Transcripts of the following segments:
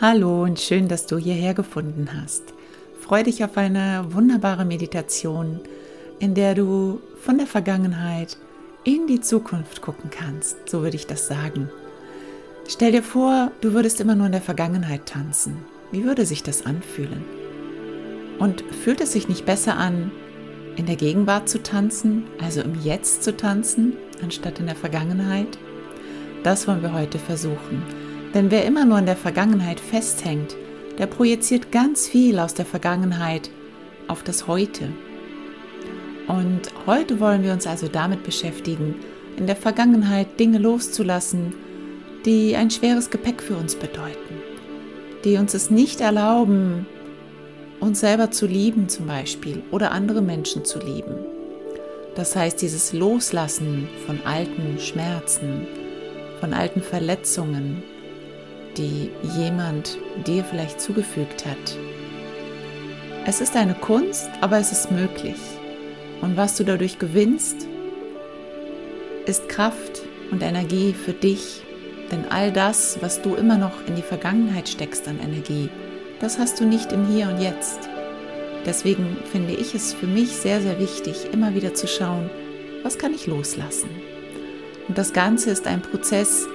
Hallo und schön, dass du hierher gefunden hast. Freue dich auf eine wunderbare Meditation, in der du von der Vergangenheit in die Zukunft gucken kannst, so würde ich das sagen. Stell dir vor, du würdest immer nur in der Vergangenheit tanzen. Wie würde sich das anfühlen? Und fühlt es sich nicht besser an, in der Gegenwart zu tanzen, also im Jetzt zu tanzen, anstatt in der Vergangenheit? Das wollen wir heute versuchen. Denn wer immer nur in der Vergangenheit festhängt, der projiziert ganz viel aus der Vergangenheit auf das Heute. Und heute wollen wir uns also damit beschäftigen, in der Vergangenheit Dinge loszulassen, die ein schweres Gepäck für uns bedeuten, die uns es nicht erlauben, uns selber zu lieben zum Beispiel oder andere Menschen zu lieben. Das heißt, dieses Loslassen von alten Schmerzen, von alten Verletzungen, die jemand dir vielleicht zugefügt hat. Es ist eine Kunst, aber es ist möglich. Und was du dadurch gewinnst, ist Kraft und Energie für dich. Denn all das, was du immer noch in die Vergangenheit steckst an Energie, das hast du nicht im Hier und Jetzt. Deswegen finde ich es für mich sehr, sehr wichtig, immer wieder zu schauen, was kann ich loslassen. Und das Ganze ist ein Prozess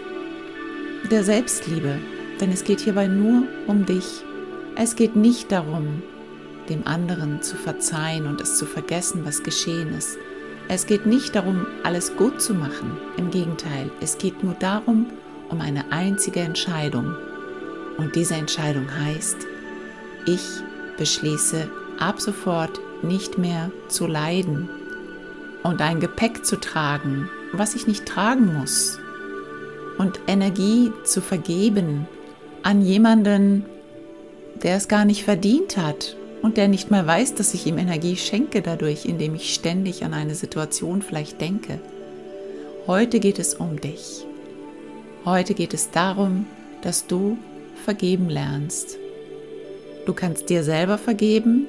der Selbstliebe, denn es geht hierbei nur um dich. Es geht nicht darum, dem anderen zu verzeihen und es zu vergessen, was geschehen ist. Es geht nicht darum, alles gut zu machen. Im Gegenteil, es geht nur darum, um eine einzige Entscheidung. Und diese Entscheidung heißt, ich beschließe ab sofort nicht mehr zu leiden und ein Gepäck zu tragen, was ich nicht tragen muss. Und Energie zu vergeben an jemanden, der es gar nicht verdient hat und der nicht mal weiß, dass ich ihm Energie schenke dadurch, indem ich ständig an eine Situation vielleicht denke. Heute geht es um dich. Heute geht es darum, dass du vergeben lernst. Du kannst dir selber vergeben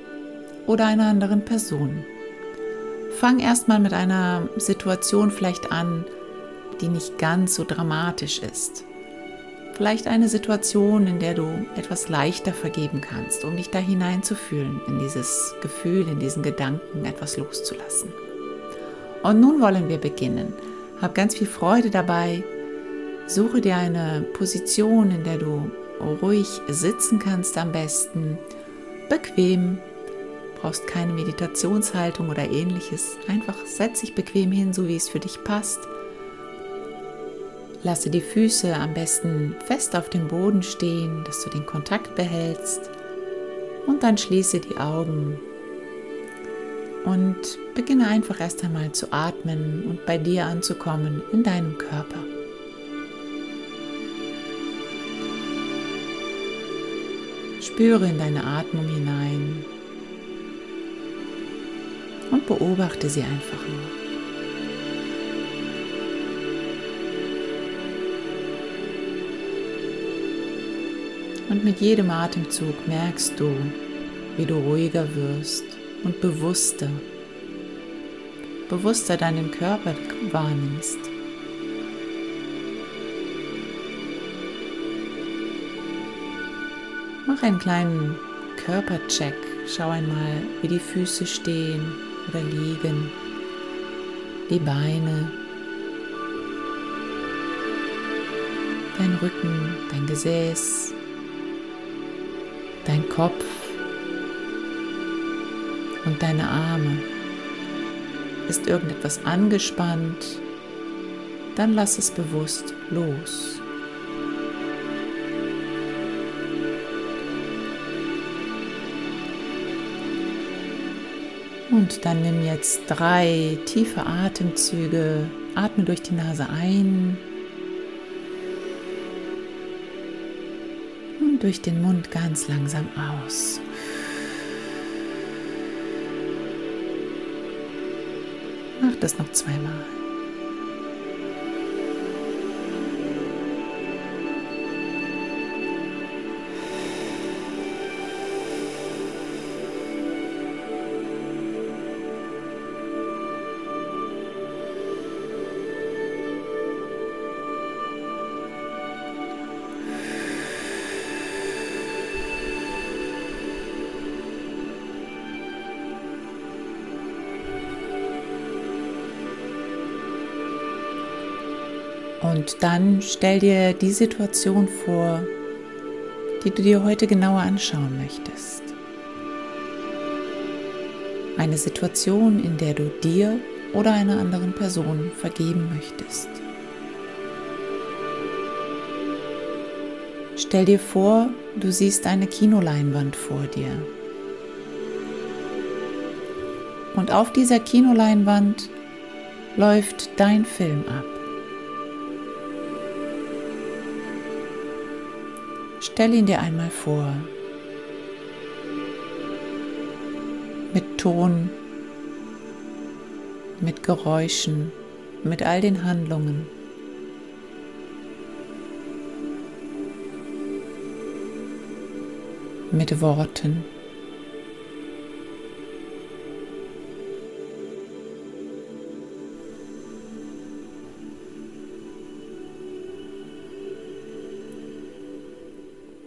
oder einer anderen Person. Fang erstmal mit einer Situation vielleicht an, die nicht ganz so dramatisch ist. Vielleicht eine Situation, in der du etwas leichter vergeben kannst, um dich da hineinzufühlen, in dieses Gefühl, in diesen Gedanken etwas loszulassen. Und nun wollen wir beginnen. Hab ganz viel Freude dabei. Suche dir eine Position, in der du ruhig sitzen kannst am besten. Bequem. Brauchst keine Meditationshaltung oder ähnliches. Einfach setz dich bequem hin, so wie es für dich passt. Lasse die Füße am besten fest auf dem Boden stehen, dass du den Kontakt behältst. Und dann schließe die Augen und beginne einfach erst einmal zu atmen und bei dir anzukommen in deinem Körper. Spüre in deine Atmung hinein und beobachte sie einfach nur. Und mit jedem Atemzug merkst du, wie du ruhiger wirst und bewusster, bewusster deinen Körper wahrnimmst. Mach einen kleinen Körpercheck. Schau einmal, wie die Füße stehen oder liegen, die Beine, dein Rücken, dein Gesäß, dein Kopf und deine Arme. Ist irgendetwas angespannt, dann lass es bewusst los. Und dann nimm jetzt drei tiefe Atemzüge. Atme durch die Nase ein durch den Mund ganz langsam aus. Mach das noch zweimal. Und dann stell dir die Situation vor, die du dir heute genauer anschauen möchtest. Eine Situation, in der du dir oder einer anderen Person vergeben möchtest. Stell dir vor, du siehst eine Kinoleinwand vor dir. Und auf dieser Kinoleinwand läuft dein Film ab. Stell ihn dir einmal vor. Mit Ton, mit Geräuschen, mit all den Handlungen. Mit Worten.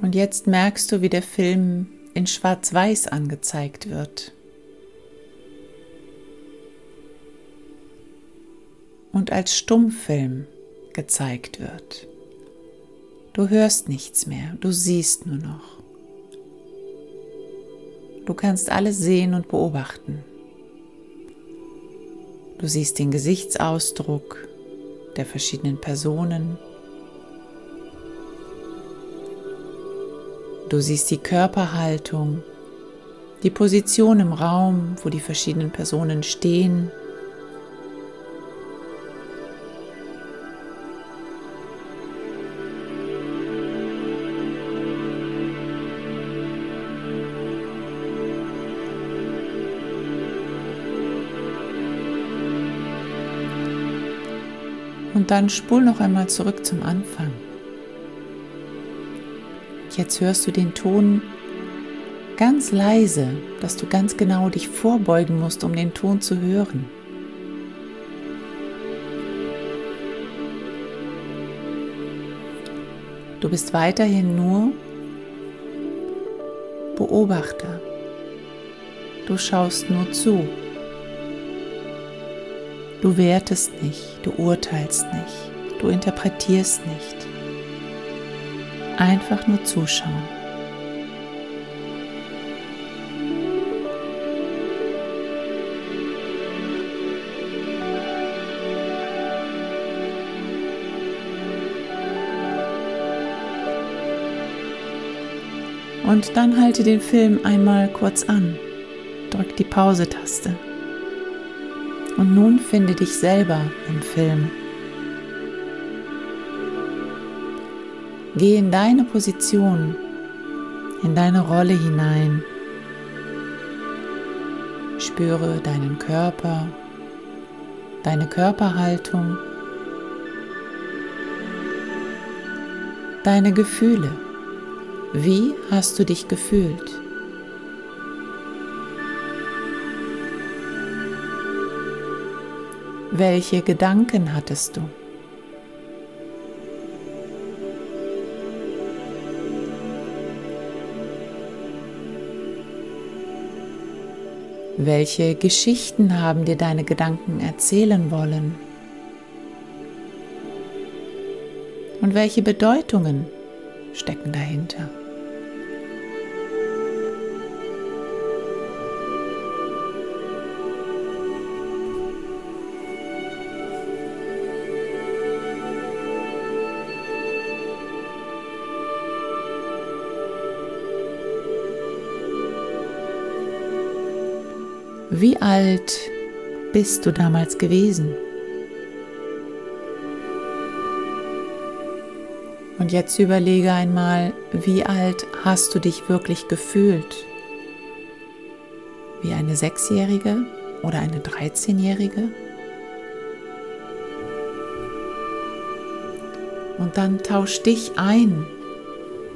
Und jetzt merkst du, wie der Film in Schwarz-Weiß angezeigt wird. Und als Stummfilm gezeigt wird. Du hörst nichts mehr, du siehst nur noch. Du kannst alles sehen und beobachten. Du siehst den Gesichtsausdruck der verschiedenen Personen, Du siehst die Körperhaltung, die Position im Raum, wo die verschiedenen Personen stehen. Und dann spul noch einmal zurück zum Anfang. Jetzt hörst du den Ton ganz leise, dass du ganz genau dich vorbeugen musst, um den Ton zu hören. Du bist weiterhin nur Beobachter. Du schaust nur zu. Du wertest nicht, du urteilst nicht, du interpretierst nicht einfach nur zuschauen. Und dann halte den Film einmal kurz an. Drück die Pause-Taste. Und nun finde dich selber im Film. Geh in deine Position, in deine Rolle hinein. Spüre deinen Körper, deine Körperhaltung, deine Gefühle. Wie hast du dich gefühlt? Welche Gedanken hattest du? Welche Geschichten haben dir deine Gedanken erzählen wollen? Und welche Bedeutungen stecken dahinter? Wie alt bist du damals gewesen? Und jetzt überlege einmal, wie alt hast du dich wirklich gefühlt? Wie eine Sechsjährige oder eine Dreizehnjährige? Und dann tausch dich ein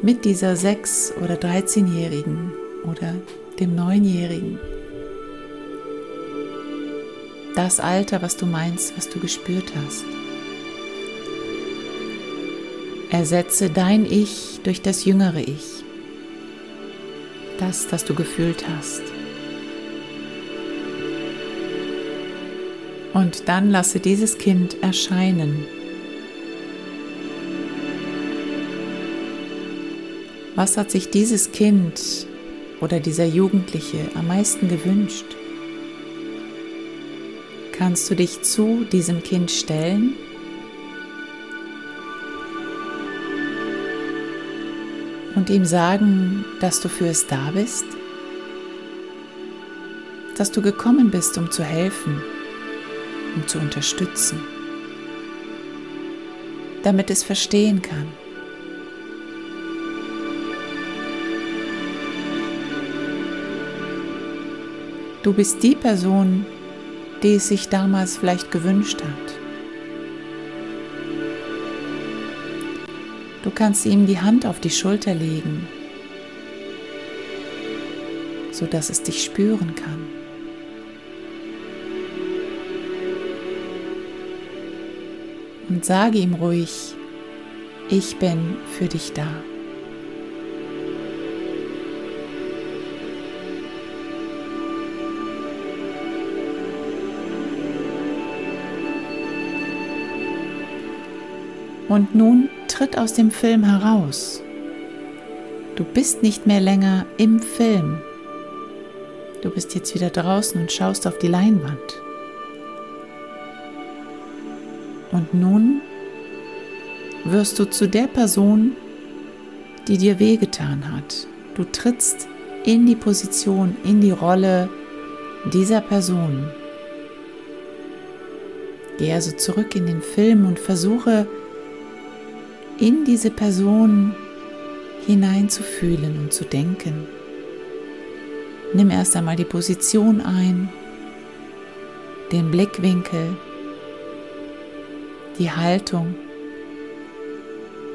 mit dieser Sechs- oder Dreizehnjährigen oder dem Neunjährigen das Alter, was du meinst, was du gespürt hast. Ersetze dein Ich durch das jüngere Ich, das, was du gefühlt hast. Und dann lasse dieses Kind erscheinen. Was hat sich dieses Kind oder dieser Jugendliche am meisten gewünscht? Kannst du dich zu diesem Kind stellen? Und ihm sagen, dass du für es da bist? Dass du gekommen bist, um zu helfen, um zu unterstützen, damit es verstehen kann. Du bist die Person, die es sich damals vielleicht gewünscht hat. Du kannst ihm die Hand auf die Schulter legen, sodass es dich spüren kann. Und sage ihm ruhig, ich bin für dich da. Und nun tritt aus dem Film heraus. Du bist nicht mehr länger im Film. Du bist jetzt wieder draußen und schaust auf die Leinwand. Und nun wirst du zu der Person, die dir wehgetan hat. Du trittst in die Position, in die Rolle dieser Person. Geh also zurück in den Film und versuche in diese Person hineinzufühlen und zu denken. Nimm erst einmal die Position ein, den Blickwinkel, die Haltung.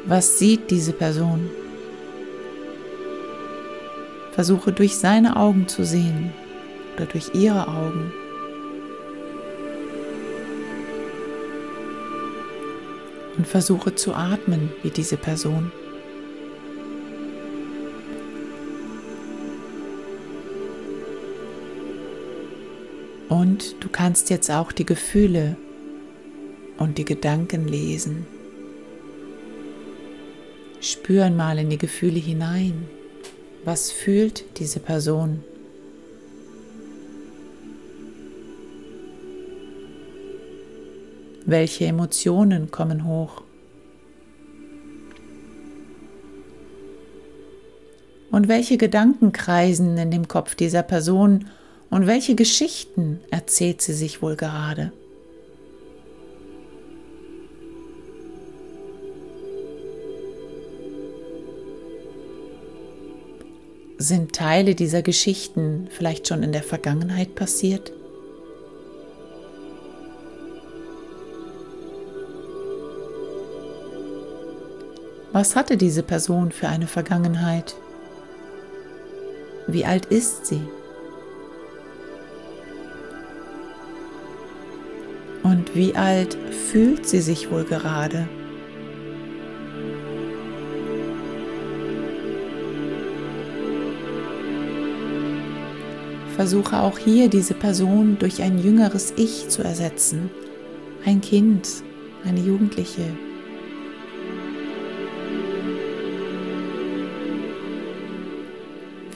Was sieht diese Person? Versuche durch seine Augen zu sehen oder durch ihre Augen. Und versuche zu atmen wie diese Person. Und du kannst jetzt auch die Gefühle und die Gedanken lesen. Spüren mal in die Gefühle hinein. Was fühlt diese Person? Welche Emotionen kommen hoch? Und welche Gedanken kreisen in dem Kopf dieser Person und welche Geschichten erzählt sie sich wohl gerade? Sind Teile dieser Geschichten vielleicht schon in der Vergangenheit passiert? Was hatte diese Person für eine Vergangenheit? Wie alt ist sie? Und wie alt fühlt sie sich wohl gerade? Versuche auch hier diese Person durch ein jüngeres Ich zu ersetzen. Ein Kind, eine Jugendliche,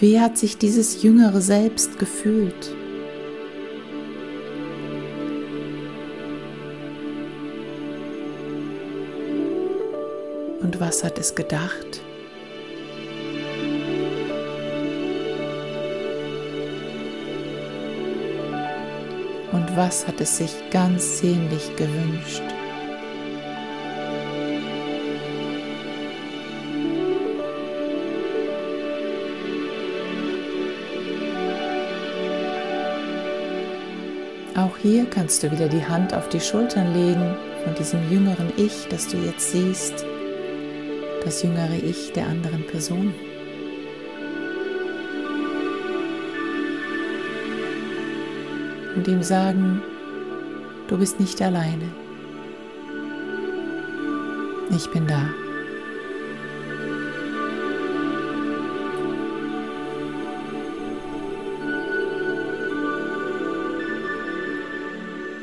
Wie hat sich dieses jüngere Selbst gefühlt? Und was hat es gedacht? Und was hat es sich ganz sehnlich gewünscht? Hier kannst du wieder die Hand auf die Schultern legen von diesem jüngeren Ich, das du jetzt siehst, das jüngere Ich der anderen Person. Und ihm sagen, du bist nicht alleine. Ich bin da.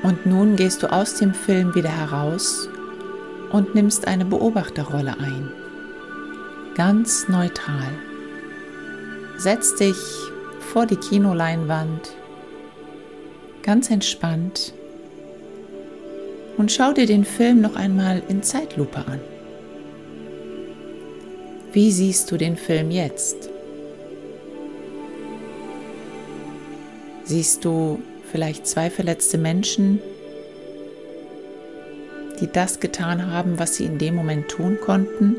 Und nun gehst du aus dem Film wieder heraus und nimmst eine Beobachterrolle ein. ganz neutral. Setz dich vor die Kinoleinwand, ganz entspannt und schau dir den Film noch einmal in Zeitlupe an. Wie siehst du den Film jetzt? Siehst du vielleicht zwei verletzte Menschen, die das getan haben, was sie in dem Moment tun konnten?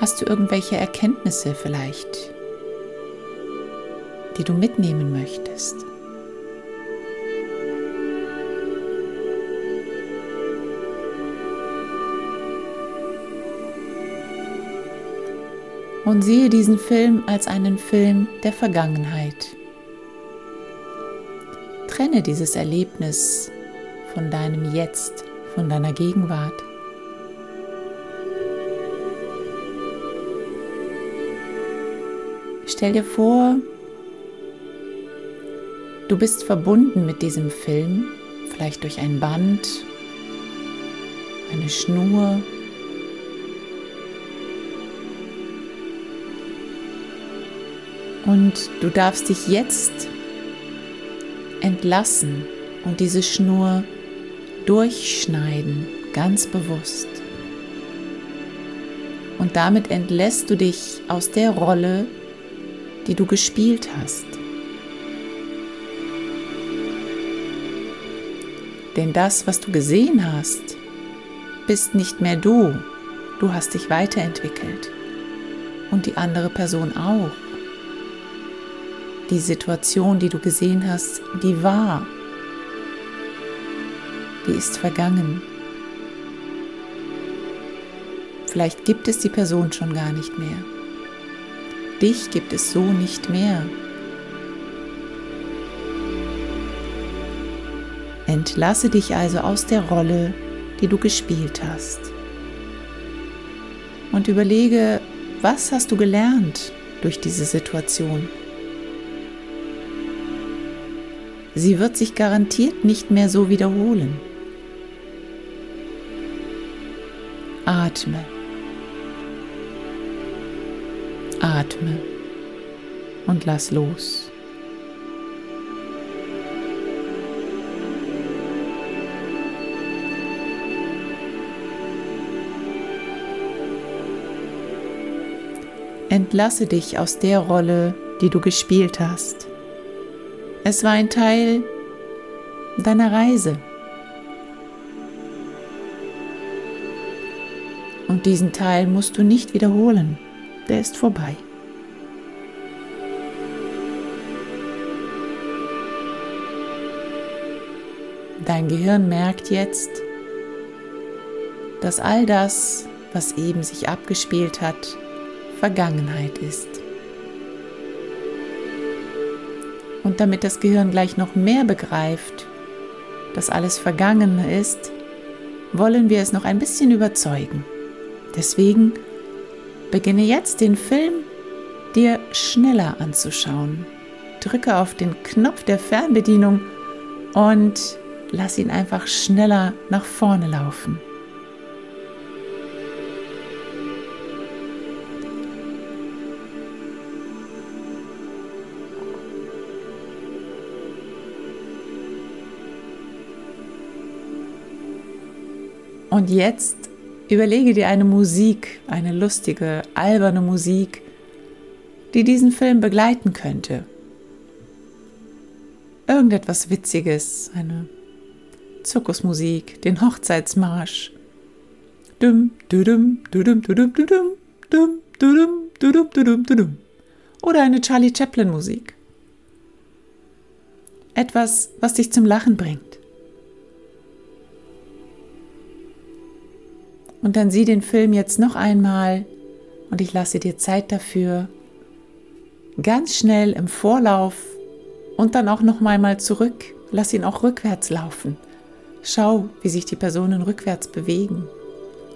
Hast du irgendwelche Erkenntnisse vielleicht, die du mitnehmen möchtest? Und sehe diesen Film als einen Film der Vergangenheit. Trenne dieses Erlebnis von deinem Jetzt, von deiner Gegenwart. Stell dir vor, du bist verbunden mit diesem Film, vielleicht durch ein Band, eine Schnur. Und du darfst dich jetzt entlassen und diese Schnur durchschneiden, ganz bewusst. Und damit entlässt du dich aus der Rolle, die du gespielt hast. Denn das, was du gesehen hast, bist nicht mehr du. Du hast dich weiterentwickelt. Und die andere Person auch. Die Situation, die du gesehen hast, die war. Die ist vergangen. Vielleicht gibt es die Person schon gar nicht mehr. Dich gibt es so nicht mehr. Entlasse dich also aus der Rolle, die du gespielt hast. Und überlege, was hast du gelernt durch diese Situation? Sie wird sich garantiert nicht mehr so wiederholen. Atme. Atme und lass los. Entlasse dich aus der Rolle, die du gespielt hast. Es war ein Teil deiner Reise. Und diesen Teil musst du nicht wiederholen der ist vorbei. Dein Gehirn merkt jetzt, dass all das, was eben sich abgespielt hat, Vergangenheit ist. Und damit das Gehirn gleich noch mehr begreift, dass alles vergangen ist, wollen wir es noch ein bisschen überzeugen. Deswegen Beginne jetzt den Film dir schneller anzuschauen. Drücke auf den Knopf der Fernbedienung und lass ihn einfach schneller nach vorne laufen. Und jetzt Überlege dir eine Musik, eine lustige, alberne Musik, die diesen Film begleiten könnte. Irgendetwas Witziges, eine Zirkusmusik, den Hochzeitsmarsch. Oder eine Charlie Chaplin Musik. Etwas, was dich zum Lachen bringt. Und dann sieh den Film jetzt noch einmal und ich lasse dir Zeit dafür. Ganz schnell im Vorlauf und dann auch noch einmal zurück. Lass ihn auch rückwärts laufen. Schau, wie sich die Personen rückwärts bewegen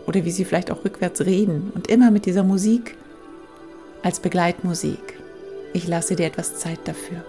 oder wie sie vielleicht auch rückwärts reden und immer mit dieser Musik als Begleitmusik. Ich lasse dir etwas Zeit dafür.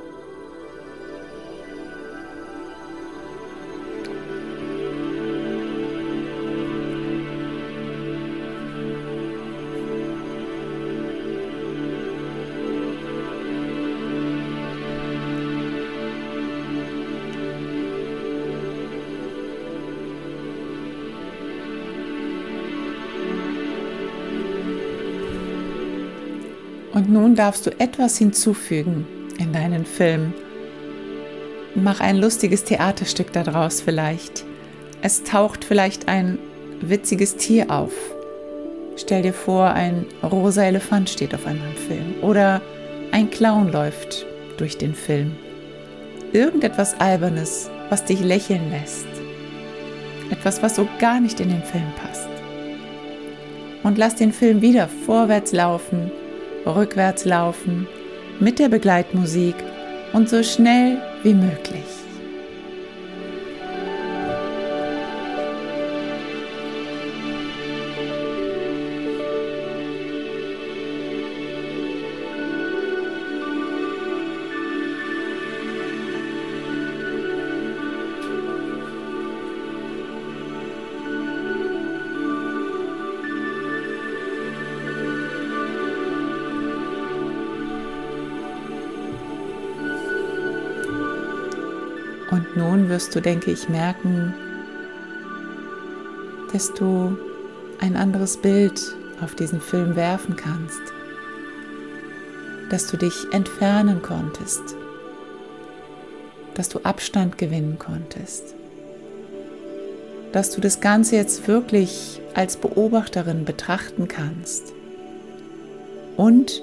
Nun darfst du etwas hinzufügen in deinen Film. Mach ein lustiges Theaterstück daraus vielleicht. Es taucht vielleicht ein witziges Tier auf. Stell dir vor, ein rosa Elefant steht auf einmal im Film. Oder ein Clown läuft durch den Film. Irgendetwas Albernes, was dich lächeln lässt. Etwas, was so gar nicht in den Film passt. Und lass den Film wieder vorwärts laufen, rückwärts laufen, mit der Begleitmusik und so schnell wie möglich. Und nun wirst du, denke ich, merken, dass du ein anderes Bild auf diesen Film werfen kannst, dass du dich entfernen konntest, dass du Abstand gewinnen konntest, dass du das Ganze jetzt wirklich als Beobachterin betrachten kannst und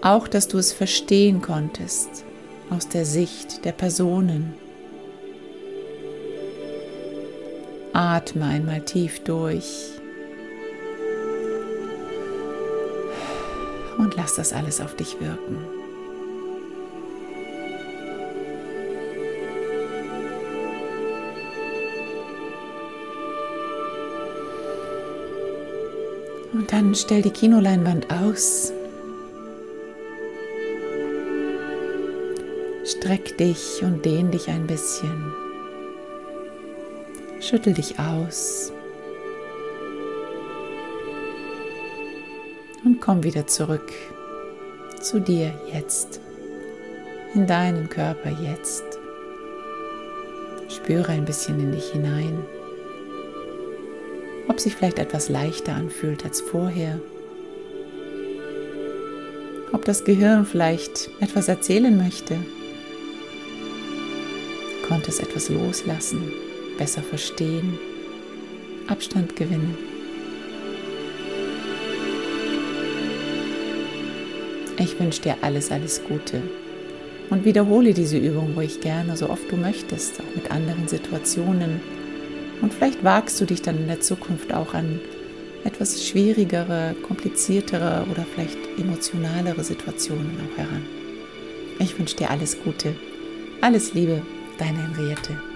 auch, dass du es verstehen konntest aus der Sicht der Personen, Atme einmal tief durch. Und lass das alles auf dich wirken. Und dann stell die Kinoleinwand aus. Streck dich und dehn dich ein bisschen. Schüttel dich aus. Und komm wieder zurück zu dir jetzt, in deinen Körper jetzt. Spüre ein bisschen in dich hinein, ob sich vielleicht etwas leichter anfühlt als vorher, ob das Gehirn vielleicht etwas erzählen möchte, konnte es etwas loslassen besser verstehen, Abstand gewinnen. Ich wünsche dir alles, alles Gute und wiederhole diese Übung ruhig gerne, so oft du möchtest, auch mit anderen Situationen. Und vielleicht wagst du dich dann in der Zukunft auch an etwas schwierigere, kompliziertere oder vielleicht emotionalere Situationen auch heran. Ich wünsche dir alles Gute, alles Liebe, deine Henriette.